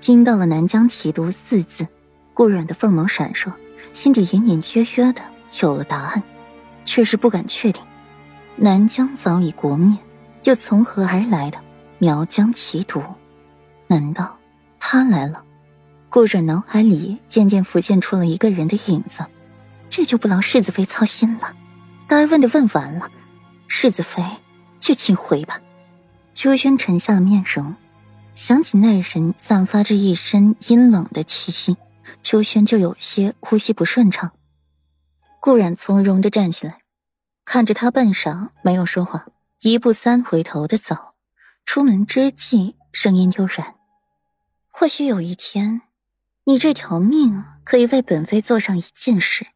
听到了“南疆奇毒”四字，顾阮的凤眸闪烁，心底隐隐约约的有了答案，却是不敢确定。南疆早已国灭，又从何而来的苗疆奇毒？难道他来了？顾阮脑海里渐渐浮现出了一个人的影子，这就不劳世子妃操心了。该问的问完了，世子妃就请回吧。秋轩沉下了面容，想起那人散发着一身阴冷的气息，秋轩就有些呼吸不顺畅。顾然从容的站起来。看着他半晌没有说话，一步三回头的走。出门之际，声音悠然：“或许有一天，你这条命可以为本妃做上一件事。”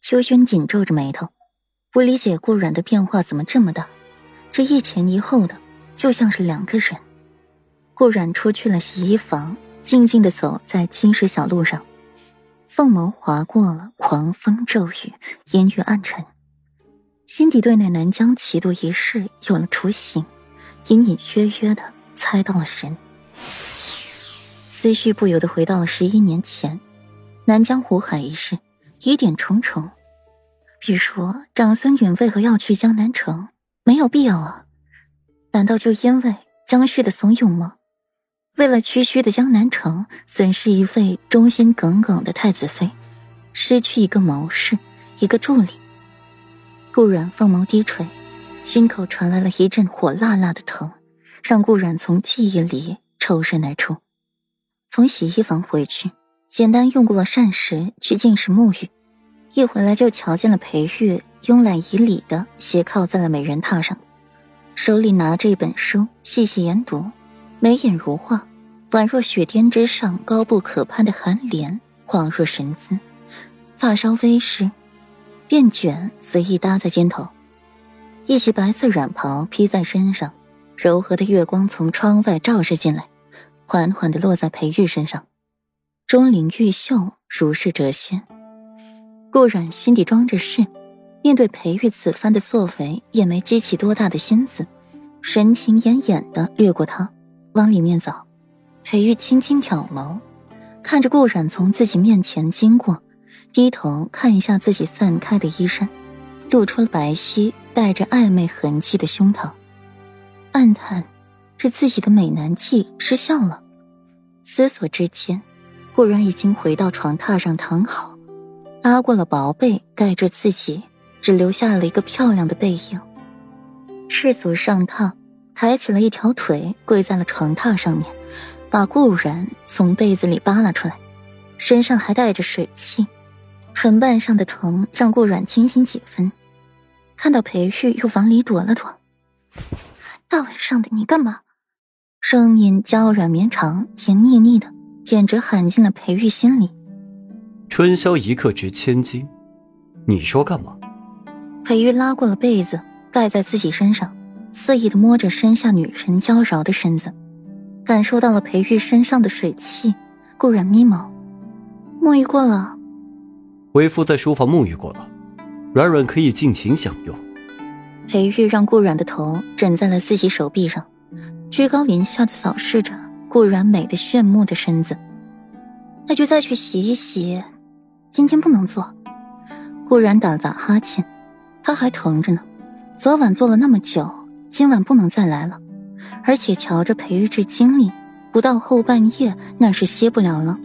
秋轩紧皱着眉头，不理解顾阮的变化怎么这么大，这一前一后的，就像是两个人。顾阮出去了洗衣房，静静的走在青石小路上，凤眸划过了狂风骤雨，阴郁暗沉。心底对那南疆奇毒一事有了雏形，隐隐约约的猜到了人。思绪不由得回到了十一年前，南疆湖海一事，疑点重重。比如说，长孙允为何要去江南城？没有必要啊！难道就因为江旭的怂恿吗？为了区区的江南城，损失一位忠心耿耿的太子妃，失去一个谋士，一个助理。顾阮凤眸低垂，心口传来了一阵火辣辣的疼，让顾阮从记忆里抽身而出。从洗衣房回去，简单用过了膳食去进食沐浴，一回来就瞧见了裴玉慵懒以礼的斜靠在了美人榻上，手里拿着一本书细细研读，眉眼如画，宛若雪天之上高不可攀的寒莲，恍若神姿，发梢微湿。便卷随意搭在肩头，一袭白色软袍披在身上，柔和的月光从窗外照射进来，缓缓地落在裴玉身上，钟灵毓秀，如是谪仙。顾阮心底装着事，面对裴玉此番的作为，也没激起多大的心思，神情奄奄地掠过他，往里面走。裴玉轻轻挑眸，看着顾阮从自己面前经过。低头看一下自己散开的衣衫，露出了白皙带着暧昧痕迹的胸膛，暗叹：这自己的美男计失效了。思索之间，顾然已经回到床榻上躺好，拉过了薄被盖着自己，只留下了一个漂亮的背影。赤足上榻，抬起了一条腿，跪在了床榻上面，把顾然从被子里扒拉出来，身上还带着水汽。唇瓣上的疼让顾阮清醒几分，看到裴玉又往里躲了躲。大晚上的你干嘛？声音娇软绵长，甜腻腻的，简直喊进了裴玉心里。春宵一刻值千金，你说干嘛？裴玉拉过了被子盖在自己身上，肆意的摸着身下女人妖娆的身子，感受到了裴玉身上的水汽。顾然眯眸，沐浴过了。为夫在书房沐浴过了，软软可以尽情享用。裴玉让顾软的头枕在了自己手臂上，居高临下的扫视着顾软美的炫目的身子。那就再去洗一洗，今天不能做。顾然打了打哈欠，他还疼着呢，昨晚做了那么久，今晚不能再来了。而且瞧着裴玉这精力，不到后半夜那是歇不了了。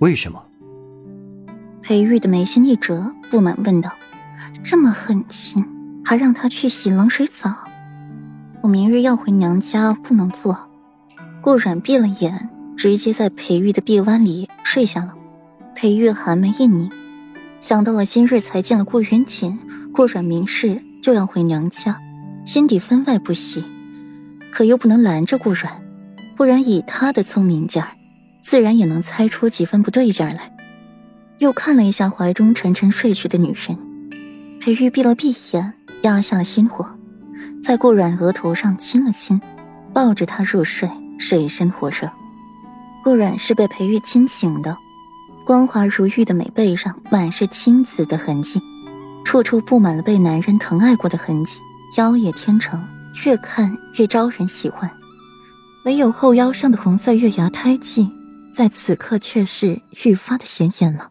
为什么？裴玉的眉心一折，不满问道：“这么狠心，还让他去洗冷水澡？我明日要回娘家，不能做。”顾阮闭了眼，直接在裴玉的臂弯里睡下了。裴玉寒眉一拧，想到了今日才见了顾云锦，顾阮明日就要回娘家，心底分外不喜，可又不能拦着顾阮，不然以他的聪明劲儿，自然也能猜出几分不对劲来。又看了一下怀中沉沉睡去的女人，裴玉闭了闭眼，压下了心火，在顾阮额头上亲了亲，抱着她入睡，水深火热。顾阮是被裴玉亲醒的，光滑如玉的美背上满是青紫的痕迹，处处布满了被男人疼爱过的痕迹，妖冶天成，越看越招人喜欢。唯有后腰上的红色月牙胎记，在此刻却是愈发的显眼了。